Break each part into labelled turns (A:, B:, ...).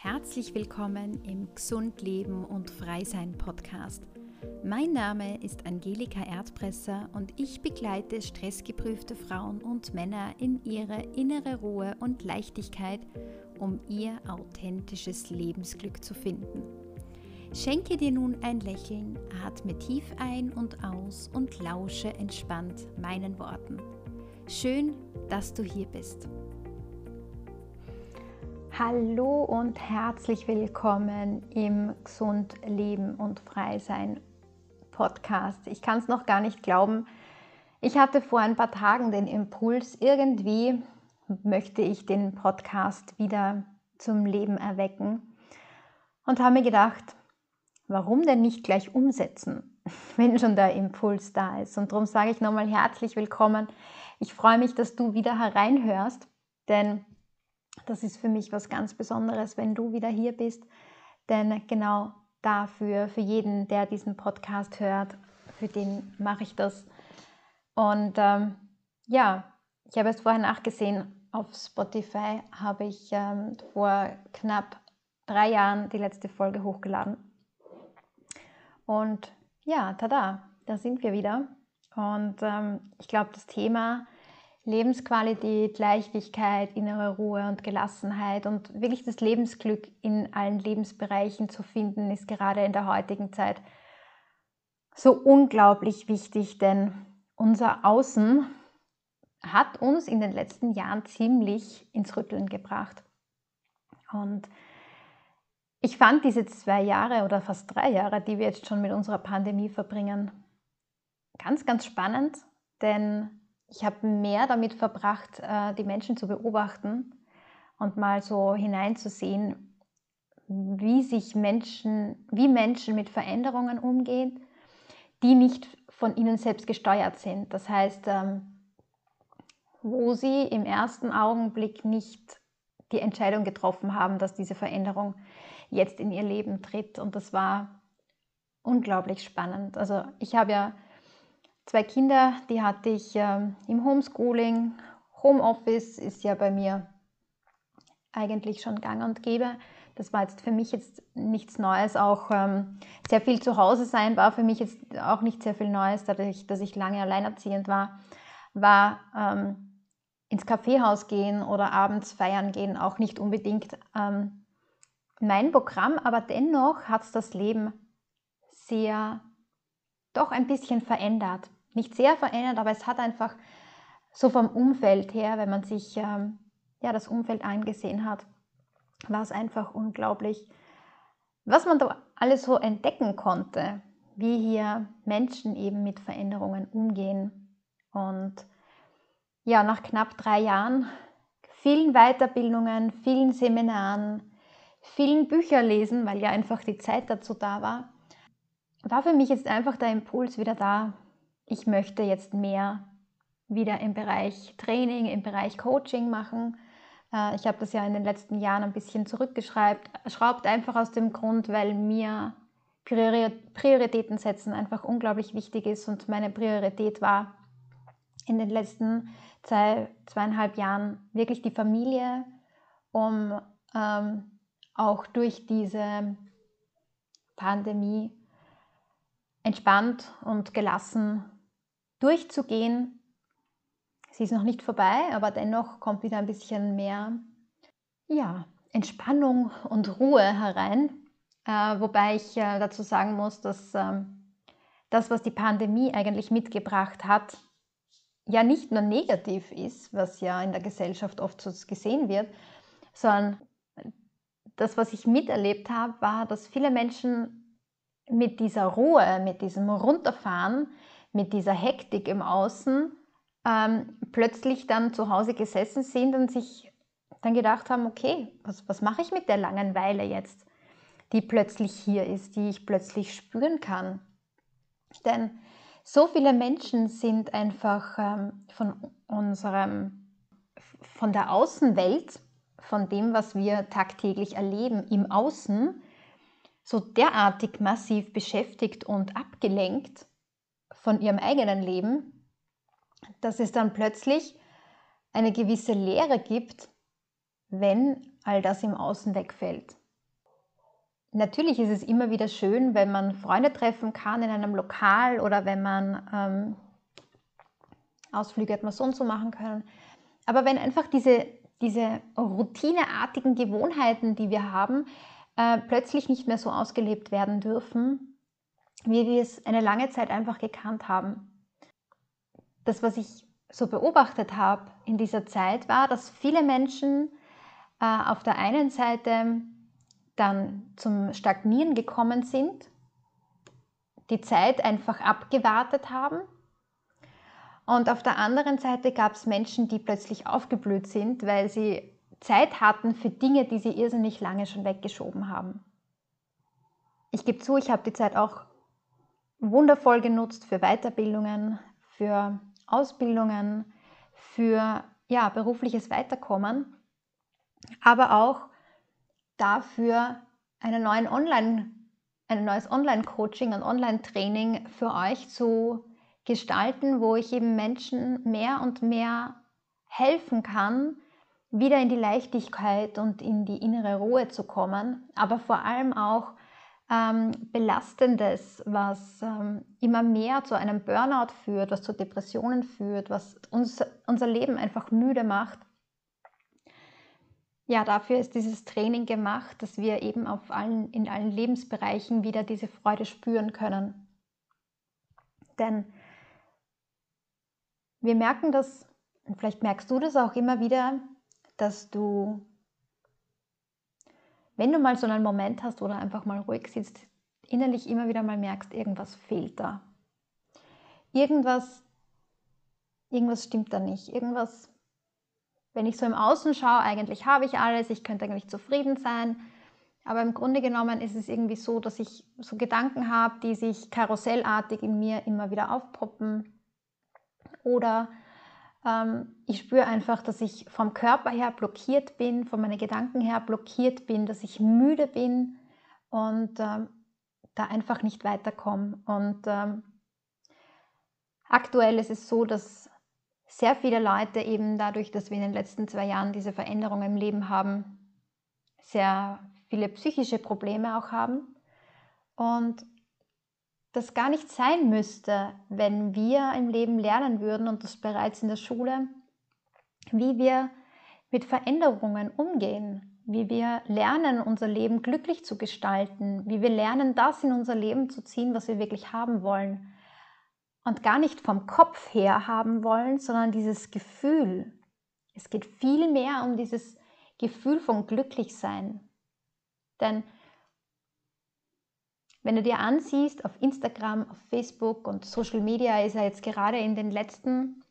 A: Herzlich willkommen im Gesund Leben und Freisein Podcast. Mein Name ist Angelika Erdpresser und ich begleite stressgeprüfte Frauen und Männer in ihre innere Ruhe und Leichtigkeit, um ihr authentisches Lebensglück zu finden. Schenke dir nun ein Lächeln, atme tief ein und aus und lausche entspannt meinen Worten. Schön, dass du hier bist. Hallo und herzlich willkommen im Gesund Leben und Frei Sein Podcast. Ich kann es noch gar nicht glauben. Ich hatte vor ein paar Tagen den Impuls, irgendwie möchte ich den Podcast wieder zum Leben erwecken und habe mir gedacht, warum denn nicht gleich umsetzen, wenn schon der Impuls da ist. Und darum sage ich nochmal herzlich willkommen. Ich freue mich, dass du wieder hereinhörst, denn das ist für mich was ganz Besonderes, wenn du wieder hier bist. Denn genau dafür, für jeden, der diesen Podcast hört, für den mache ich das. Und ähm, ja, ich habe es vorher nachgesehen, auf Spotify habe ich ähm, vor knapp drei Jahren die letzte Folge hochgeladen. Und ja, tada, da sind wir wieder. Und ähm, ich glaube, das Thema Lebensqualität, Leichtigkeit, innere Ruhe und Gelassenheit und wirklich das Lebensglück in allen Lebensbereichen zu finden, ist gerade in der heutigen Zeit so unglaublich wichtig, denn unser Außen hat uns in den letzten Jahren ziemlich ins Rütteln gebracht. Und ich fand diese zwei Jahre oder fast drei Jahre, die wir jetzt schon mit unserer Pandemie verbringen, ganz, ganz spannend, denn ich habe mehr damit verbracht, äh, die Menschen zu beobachten und mal so hineinzusehen, wie sich Menschen, wie Menschen mit Veränderungen umgehen, die nicht von ihnen selbst gesteuert sind. Das heißt, ähm, wo sie im ersten Augenblick nicht die Entscheidung getroffen haben, dass diese Veränderung jetzt in ihr Leben tritt. Und das war unglaublich spannend. Also ich habe ja zwei Kinder, die hatte ich ähm, im Homeschooling. Homeoffice ist ja bei mir eigentlich schon gang und gäbe. Das war jetzt für mich jetzt nichts Neues. Auch ähm, sehr viel zu Hause sein war für mich jetzt auch nicht sehr viel Neues, dadurch, dass ich lange alleinerziehend war. War ähm, ins Kaffeehaus gehen oder abends feiern gehen auch nicht unbedingt ähm, mein Programm, aber dennoch hat es das Leben sehr doch ein bisschen verändert nicht sehr verändert, aber es hat einfach so vom Umfeld her, wenn man sich ähm, ja, das Umfeld angesehen hat, war es einfach unglaublich, was man da alles so entdecken konnte, wie hier Menschen eben mit Veränderungen umgehen. Und ja, nach knapp drei Jahren, vielen Weiterbildungen, vielen Seminaren, vielen Bücher lesen, weil ja einfach die Zeit dazu da war, war für mich jetzt einfach der Impuls wieder da, ich möchte jetzt mehr wieder im Bereich Training, im Bereich Coaching machen. Äh, ich habe das ja in den letzten Jahren ein bisschen zurückgeschraubt, einfach aus dem Grund, weil mir Prioritäten setzen einfach unglaublich wichtig ist und meine Priorität war in den letzten zwei, zweieinhalb Jahren wirklich die Familie, um ähm, auch durch diese Pandemie entspannt und gelassen durchzugehen. Sie ist noch nicht vorbei, aber dennoch kommt wieder ein bisschen mehr ja, Entspannung und Ruhe herein. Äh, wobei ich äh, dazu sagen muss, dass äh, das, was die Pandemie eigentlich mitgebracht hat, ja nicht nur negativ ist, was ja in der Gesellschaft oft so gesehen wird, sondern das, was ich miterlebt habe, war, dass viele Menschen mit dieser Ruhe, mit diesem Runterfahren mit dieser Hektik im Außen ähm, plötzlich dann zu Hause gesessen sind und sich dann gedacht haben, okay, was, was mache ich mit der Langeweile jetzt, die plötzlich hier ist, die ich plötzlich spüren kann. Denn so viele Menschen sind einfach ähm, von unserem, von der Außenwelt, von dem, was wir tagtäglich erleben im Außen, so derartig massiv beschäftigt und abgelenkt, von ihrem eigenen Leben, dass es dann plötzlich eine gewisse Leere gibt, wenn all das im Außen wegfällt. natürlich ist es immer wieder schön, wenn man Freunde treffen kann in einem Lokal oder wenn man ähm, Ausflüge hat man so und so machen können. Aber wenn einfach diese, diese routineartigen Gewohnheiten, die wir haben, äh, plötzlich nicht mehr so ausgelebt werden dürfen, wie wir es eine lange Zeit einfach gekannt haben. Das, was ich so beobachtet habe in dieser Zeit, war, dass viele Menschen äh, auf der einen Seite dann zum Stagnieren gekommen sind, die Zeit einfach abgewartet haben. Und auf der anderen Seite gab es Menschen, die plötzlich aufgeblüht sind, weil sie Zeit hatten für Dinge, die sie irrsinnig lange schon weggeschoben haben. Ich gebe zu, ich habe die Zeit auch wundervoll genutzt für Weiterbildungen, für Ausbildungen, für ja, berufliches Weiterkommen, aber auch dafür einen neuen Online, ein neues Online-Coaching und Online-Training für euch zu gestalten, wo ich eben Menschen mehr und mehr helfen kann, wieder in die Leichtigkeit und in die innere Ruhe zu kommen, aber vor allem auch ähm, Belastendes, was ähm, immer mehr zu einem Burnout führt, was zu Depressionen führt, was uns, unser Leben einfach müde macht. Ja, dafür ist dieses Training gemacht, dass wir eben auf allen, in allen Lebensbereichen wieder diese Freude spüren können. Denn wir merken das, und vielleicht merkst du das auch immer wieder, dass du wenn du mal so einen Moment hast, du einfach mal ruhig sitzt, innerlich immer wieder mal merkst, irgendwas fehlt da. Irgendwas, irgendwas stimmt da nicht. Irgendwas, wenn ich so im Außen schaue, eigentlich habe ich alles, ich könnte eigentlich zufrieden sein. Aber im Grunde genommen ist es irgendwie so, dass ich so Gedanken habe, die sich karussellartig in mir immer wieder aufpoppen. Oder ich spüre einfach, dass ich vom Körper her blockiert bin, von meinen Gedanken her blockiert bin, dass ich müde bin und ähm, da einfach nicht weiterkomme. Und ähm, aktuell ist es so, dass sehr viele Leute eben dadurch, dass wir in den letzten zwei Jahren diese Veränderung im Leben haben, sehr viele psychische Probleme auch haben. Und das gar nicht sein müsste, wenn wir im Leben lernen würden und das bereits in der Schule, wie wir mit Veränderungen umgehen, wie wir lernen, unser Leben glücklich zu gestalten, wie wir lernen, das in unser Leben zu ziehen, was wir wirklich haben wollen. Und gar nicht vom Kopf her haben wollen, sondern dieses Gefühl. Es geht viel mehr um dieses Gefühl von Glücklichsein. Denn wenn du dir ansiehst, auf Instagram, auf Facebook und Social Media ist er jetzt gerade in den letzten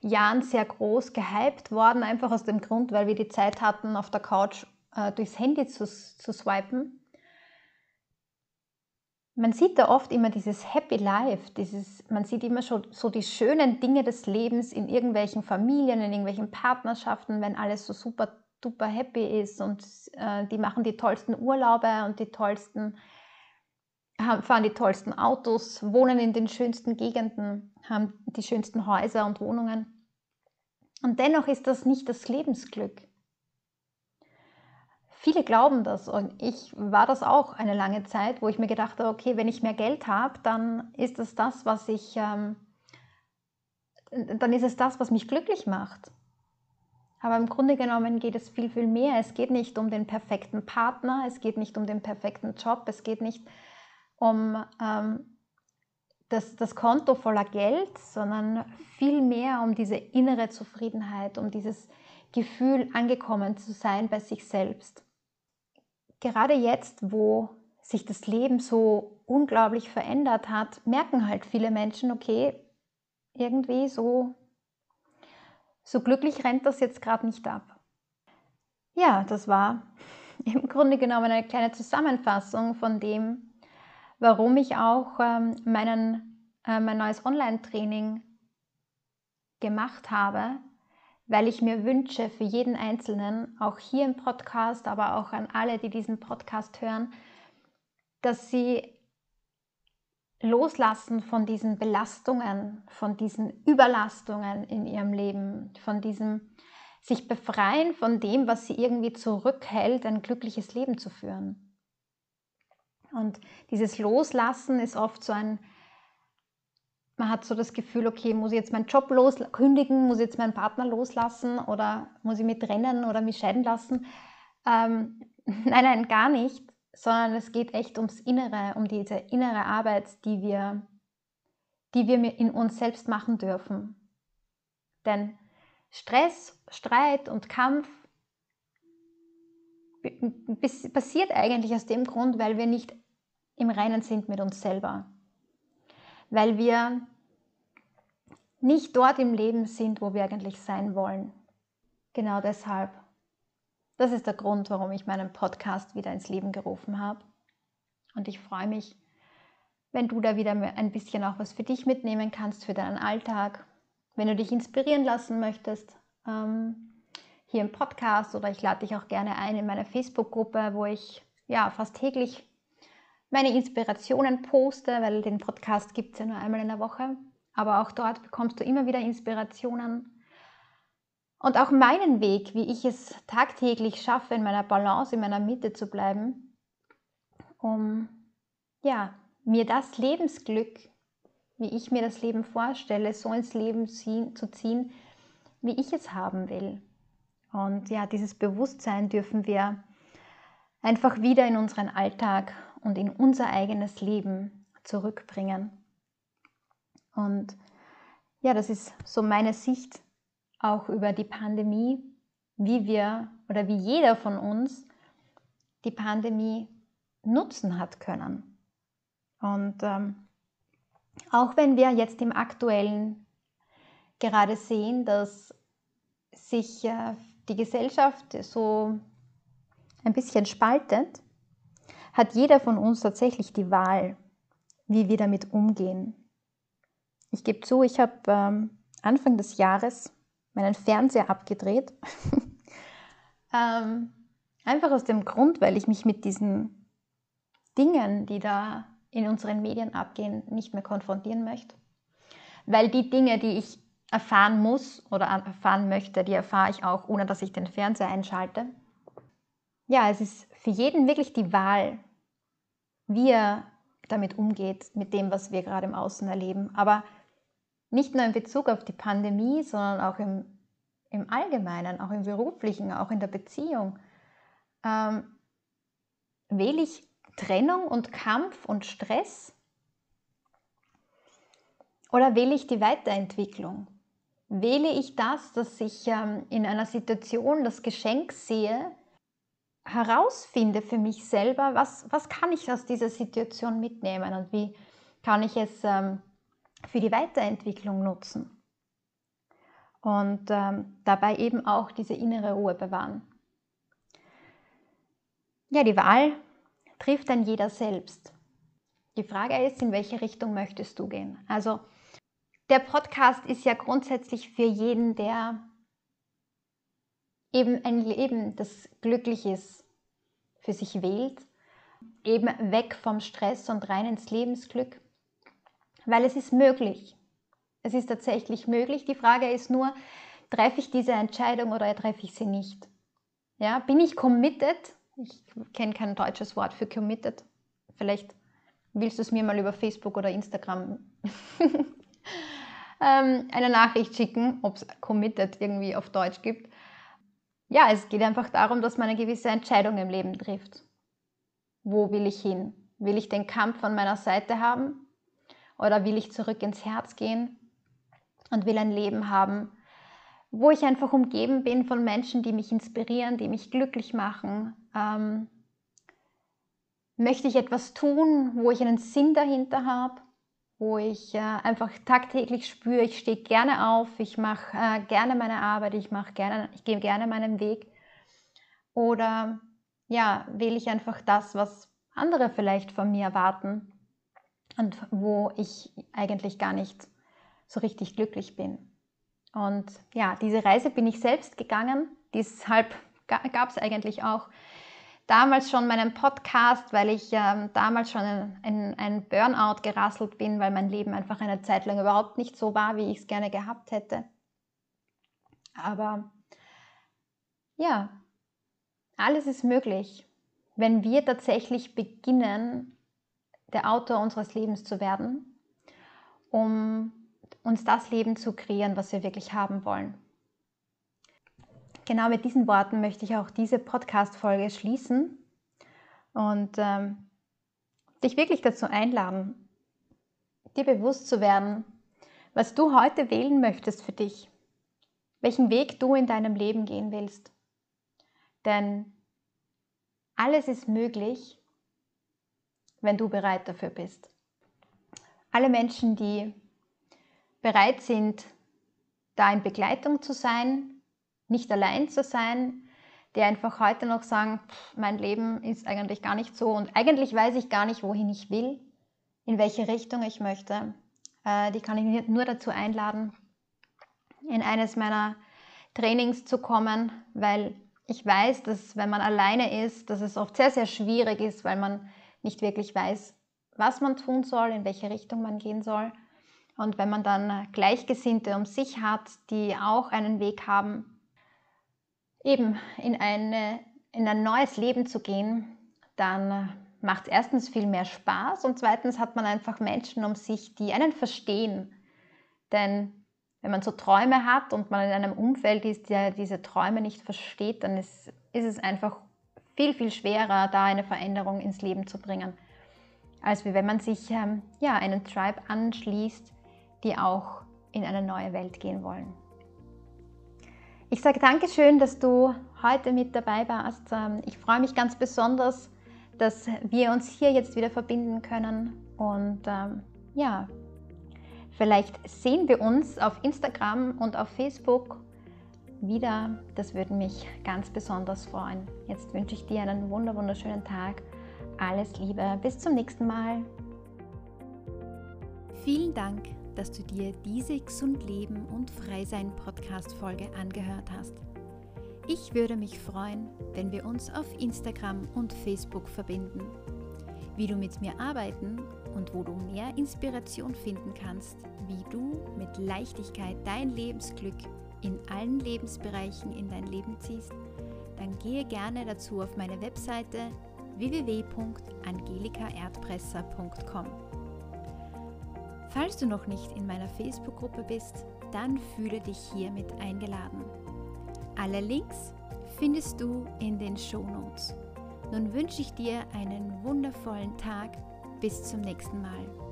A: Jahren sehr groß gehypt worden, einfach aus dem Grund, weil wir die Zeit hatten, auf der Couch äh, durchs Handy zu, zu swipen. Man sieht da oft immer dieses Happy Life, dieses, man sieht immer schon so die schönen Dinge des Lebens in irgendwelchen Familien, in irgendwelchen Partnerschaften, wenn alles so super duper happy ist und äh, die machen die tollsten Urlaube und die tollsten fahren die tollsten Autos, wohnen in den schönsten Gegenden, haben die schönsten Häuser und Wohnungen. Und dennoch ist das nicht das Lebensglück. Viele glauben das und ich war das auch eine lange Zeit, wo ich mir gedacht habe, okay, wenn ich mehr Geld habe, dann ist es das, was ich, ähm, dann ist es das, was mich glücklich macht. Aber im Grunde genommen geht es viel, viel mehr. Es geht nicht um den perfekten Partner, es geht nicht um den perfekten Job, es geht nicht um ähm, das, das Konto voller Geld, sondern vielmehr um diese innere Zufriedenheit, um dieses Gefühl, angekommen zu sein bei sich selbst. Gerade jetzt, wo sich das Leben so unglaublich verändert hat, merken halt viele Menschen, okay, irgendwie so, so glücklich rennt das jetzt gerade nicht ab. Ja, das war im Grunde genommen eine kleine Zusammenfassung von dem, warum ich auch ähm, meinen, äh, mein neues Online-Training gemacht habe, weil ich mir wünsche für jeden Einzelnen, auch hier im Podcast, aber auch an alle, die diesen Podcast hören, dass sie loslassen von diesen Belastungen, von diesen Überlastungen in ihrem Leben, von diesem sich befreien von dem, was sie irgendwie zurückhält, ein glückliches Leben zu führen. Und dieses Loslassen ist oft so ein, man hat so das Gefühl, okay, muss ich jetzt meinen Job los, kündigen, muss ich jetzt meinen Partner loslassen oder muss ich mich trennen oder mich scheiden lassen? Ähm, nein, nein, gar nicht, sondern es geht echt ums Innere, um diese innere Arbeit, die wir, die wir in uns selbst machen dürfen. Denn Stress, Streit und Kampf passiert eigentlich aus dem Grund, weil wir nicht im Reinen sind mit uns selber. Weil wir nicht dort im Leben sind, wo wir eigentlich sein wollen. Genau deshalb. Das ist der Grund, warum ich meinen Podcast wieder ins Leben gerufen habe. Und ich freue mich, wenn du da wieder ein bisschen auch was für dich mitnehmen kannst, für deinen Alltag. Wenn du dich inspirieren lassen möchtest, ähm, hier im Podcast oder ich lade dich auch gerne ein in meine Facebook-Gruppe, wo ich ja fast täglich meine Inspirationen poste, weil den Podcast gibt es ja nur einmal in der Woche. Aber auch dort bekommst du immer wieder Inspirationen. Und auch meinen Weg, wie ich es tagtäglich schaffe, in meiner Balance, in meiner Mitte zu bleiben, um ja, mir das Lebensglück, wie ich mir das Leben vorstelle, so ins Leben ziehen, zu ziehen, wie ich es haben will. Und ja, dieses Bewusstsein dürfen wir einfach wieder in unseren Alltag und in unser eigenes Leben zurückbringen. Und ja, das ist so meine Sicht auch über die Pandemie, wie wir oder wie jeder von uns die Pandemie nutzen hat können. Und ähm, auch wenn wir jetzt im aktuellen gerade sehen, dass sich äh, die Gesellschaft so ein bisschen spaltet, hat jeder von uns tatsächlich die Wahl, wie wir damit umgehen. Ich gebe zu, ich habe ähm, Anfang des Jahres meinen Fernseher abgedreht. ähm, einfach aus dem Grund, weil ich mich mit diesen Dingen, die da in unseren Medien abgehen, nicht mehr konfrontieren möchte. Weil die Dinge, die ich erfahren muss oder erfahren möchte, die erfahre ich auch, ohne dass ich den Fernseher einschalte. Ja, es ist für jeden wirklich die Wahl, wie er damit umgeht, mit dem, was wir gerade im Außen erleben. Aber nicht nur in Bezug auf die Pandemie, sondern auch im, im Allgemeinen, auch im beruflichen, auch in der Beziehung. Ähm, wähle ich Trennung und Kampf und Stress oder wähle ich die Weiterentwicklung? wähle ich das, dass ich ähm, in einer Situation das Geschenk sehe, herausfinde für mich selber, was, was kann ich aus dieser Situation mitnehmen und wie kann ich es ähm, für die Weiterentwicklung nutzen. Und ähm, dabei eben auch diese innere Ruhe bewahren. Ja, die Wahl trifft dann jeder selbst. Die Frage ist, in welche Richtung möchtest du gehen? Also der Podcast ist ja grundsätzlich für jeden, der eben ein Leben, das glücklich ist, für sich wählt, eben weg vom Stress und rein ins Lebensglück, weil es ist möglich. Es ist tatsächlich möglich. Die Frage ist nur, treffe ich diese Entscheidung oder treffe ich sie nicht? Ja, bin ich committed? Ich kenne kein deutsches Wort für committed. Vielleicht willst du es mir mal über Facebook oder Instagram ähm, eine Nachricht schicken, ob es committed irgendwie auf Deutsch gibt. Ja, es geht einfach darum, dass man eine gewisse Entscheidung im Leben trifft. Wo will ich hin? Will ich den Kampf von meiner Seite haben? Oder will ich zurück ins Herz gehen und will ein Leben haben, wo ich einfach umgeben bin von Menschen, die mich inspirieren, die mich glücklich machen? Ähm, möchte ich etwas tun, wo ich einen Sinn dahinter habe? Wo ich äh, einfach tagtäglich spüre, ich stehe gerne auf, ich mache äh, gerne meine Arbeit, ich mache gerne, ich gehe gerne meinen Weg. Oder ja, wähle ich einfach das, was andere vielleicht von mir erwarten und wo ich eigentlich gar nicht so richtig glücklich bin. Und ja, diese Reise bin ich selbst gegangen. Deshalb gab es eigentlich auch damals schon meinen Podcast, weil ich ähm, damals schon in, in ein Burnout gerasselt bin, weil mein Leben einfach eine Zeit lang überhaupt nicht so war, wie ich es gerne gehabt hätte. Aber ja, alles ist möglich, wenn wir tatsächlich beginnen, der Autor unseres Lebens zu werden, um uns das Leben zu kreieren, was wir wirklich haben wollen. Genau mit diesen Worten möchte ich auch diese Podcast-Folge schließen und ähm, dich wirklich dazu einladen, dir bewusst zu werden, was du heute wählen möchtest für dich, welchen Weg du in deinem Leben gehen willst. Denn alles ist möglich, wenn du bereit dafür bist. Alle Menschen, die bereit sind, da in Begleitung zu sein, nicht allein zu sein, die einfach heute noch sagen, pff, mein Leben ist eigentlich gar nicht so und eigentlich weiß ich gar nicht, wohin ich will, in welche Richtung ich möchte. Äh, die kann ich nur dazu einladen, in eines meiner Trainings zu kommen, weil ich weiß, dass wenn man alleine ist, dass es oft sehr, sehr schwierig ist, weil man nicht wirklich weiß, was man tun soll, in welche Richtung man gehen soll. Und wenn man dann Gleichgesinnte um sich hat, die auch einen Weg haben, eben in, eine, in ein neues Leben zu gehen, dann macht es erstens viel mehr Spaß und zweitens hat man einfach Menschen um sich, die einen verstehen. Denn wenn man so Träume hat und man in einem Umfeld ist, der diese Träume nicht versteht, dann ist, ist es einfach viel, viel schwerer, da eine Veränderung ins Leben zu bringen, als wenn man sich ähm, ja, einen Tribe anschließt, die auch in eine neue Welt gehen wollen. Ich sage Dankeschön, dass du heute mit dabei warst. Ähm, ich freue mich ganz besonders, dass wir uns hier jetzt wieder verbinden können. Und ähm, ja, vielleicht sehen wir uns auf Instagram und auf Facebook wieder. Das würde mich ganz besonders freuen. Jetzt wünsche ich dir einen wunderschönen Tag. Alles Liebe. Bis zum nächsten Mal.
B: Vielen Dank dass du dir diese Gesund Leben und Frei Sein Podcast-Folge angehört hast. Ich würde mich freuen, wenn wir uns auf Instagram und Facebook verbinden. Wie du mit mir arbeiten und wo du mehr Inspiration finden kannst, wie du mit Leichtigkeit dein Lebensglück in allen Lebensbereichen in dein Leben ziehst, dann gehe gerne dazu auf meine Webseite www.angelikaerdpresser.com. Falls du noch nicht in meiner Facebook-Gruppe bist, dann fühle dich hiermit eingeladen. Alle Links findest du in den Show Notes. Nun wünsche ich dir einen wundervollen Tag. Bis zum nächsten Mal.